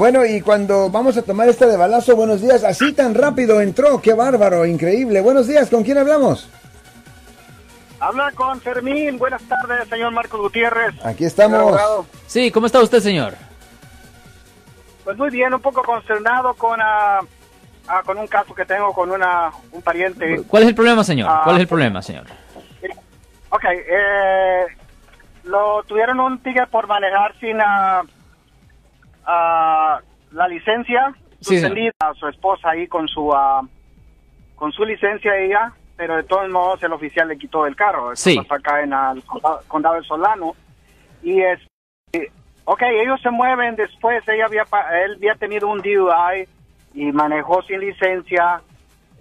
Bueno, y cuando vamos a tomar esta de balazo, buenos días, así tan rápido entró, qué bárbaro, increíble. Buenos días, ¿con quién hablamos? Habla con Fermín. Buenas tardes, señor Marcos Gutiérrez. Aquí estamos. Sí, ¿cómo está usted, señor? Pues muy bien, un poco consternado con, ah, con un caso que tengo con una, un pariente. ¿Cuál es el problema, señor? Ah, ¿Cuál es el problema, señor? Ok, eh, lo tuvieron un tigre por manejar sin ah, la licencia Sí, suspendida a su esposa ahí con su ah, con su licencia ella, pero de todos modos el oficial le quitó el carro. Sí. pasó acá en el condado, condado de Solano y es ok, ellos se mueven después. Ella había él había tenido un DUI y manejó sin licencia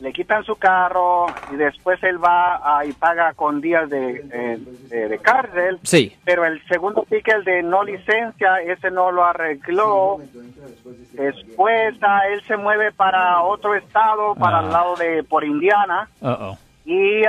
le quitan su carro y después él va ah, y paga con días de, eh, de, de cárcel. Sí. Pero el segundo ticket de no licencia, ese no lo arregló. Después ah, él se mueve para otro estado, para Ah. el lado de por Indiana. Uh-oh. Y,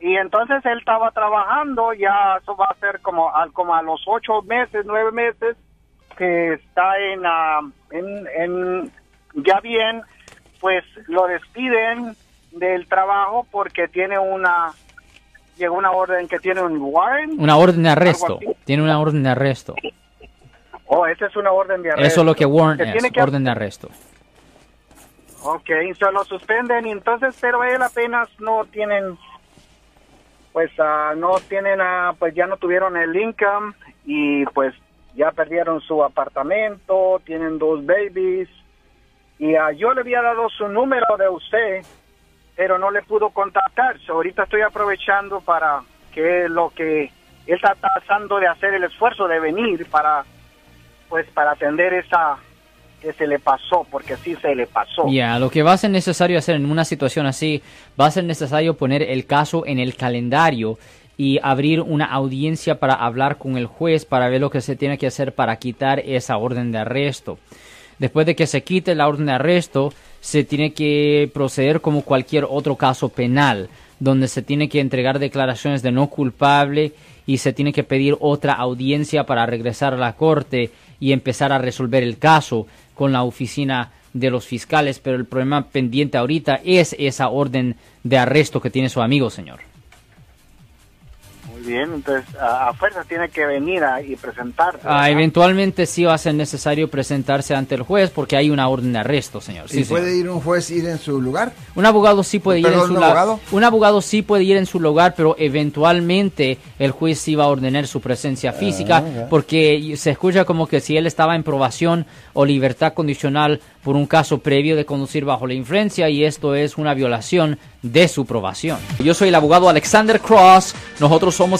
y entonces él estaba trabajando, ya eso va a ser como, al- como a los ocho meses, nueve meses, que está en, ah, en, en ya bien, pues lo despiden del trabajo porque tiene una, llegó una orden que tiene un warrant. Una orden de arresto. Tiene una orden de arresto. Oh, esa es una orden de arresto. Eso es lo que warrant Que es, que- orden de arresto. Ok, se lo suspenden, y entonces, pero él apenas no tienen, pues ah, no tienen, ah, pues ya no tuvieron el income y pues ya perdieron su apartamento, tienen dos babies y ah, yo le había dado su número de usted, pero no le pudo contactar. So, ahorita estoy aprovechando para que lo que él está tratando de hacer el esfuerzo de venir para, pues para atender esa que se le pasó, porque sí se le pasó. Ya, lo que va a ser necesario hacer en una situación así, va a ser necesario poner el caso en el calendario y abrir una audiencia para hablar con el juez para ver lo que se tiene que hacer para quitar esa orden de arresto. Después de que se quite la orden de arresto, se tiene que proceder como cualquier otro caso penal, donde se tiene que entregar declaraciones de no culpable y se tiene que pedir otra audiencia para regresar a la corte y empezar a resolver el caso con la oficina de los fiscales, pero el problema pendiente ahorita es esa orden de arresto que tiene su amigo, señor. Muy bien, entonces a, a fuerza tiene que venir a- y presentarse. Ah, eventualmente sí va a ser necesario presentarse ante el juez porque hay una orden de arresto, señor. ¿Y Sí, señor. puede ir un juez ir en su lugar? Un abogado sí puede ir en ¿Perdón, su un la- abogado? Un abogado sí puede ir en su lugar, pero eventualmente el juez sí va a ordenar su presencia física, Ah, porque se escucha como que si él estaba en probación o libertad condicional por un caso previo de conducir bajo la influencia y esto es una violación de su probación. Yo soy el abogado Alexander Cross. Nosotros somos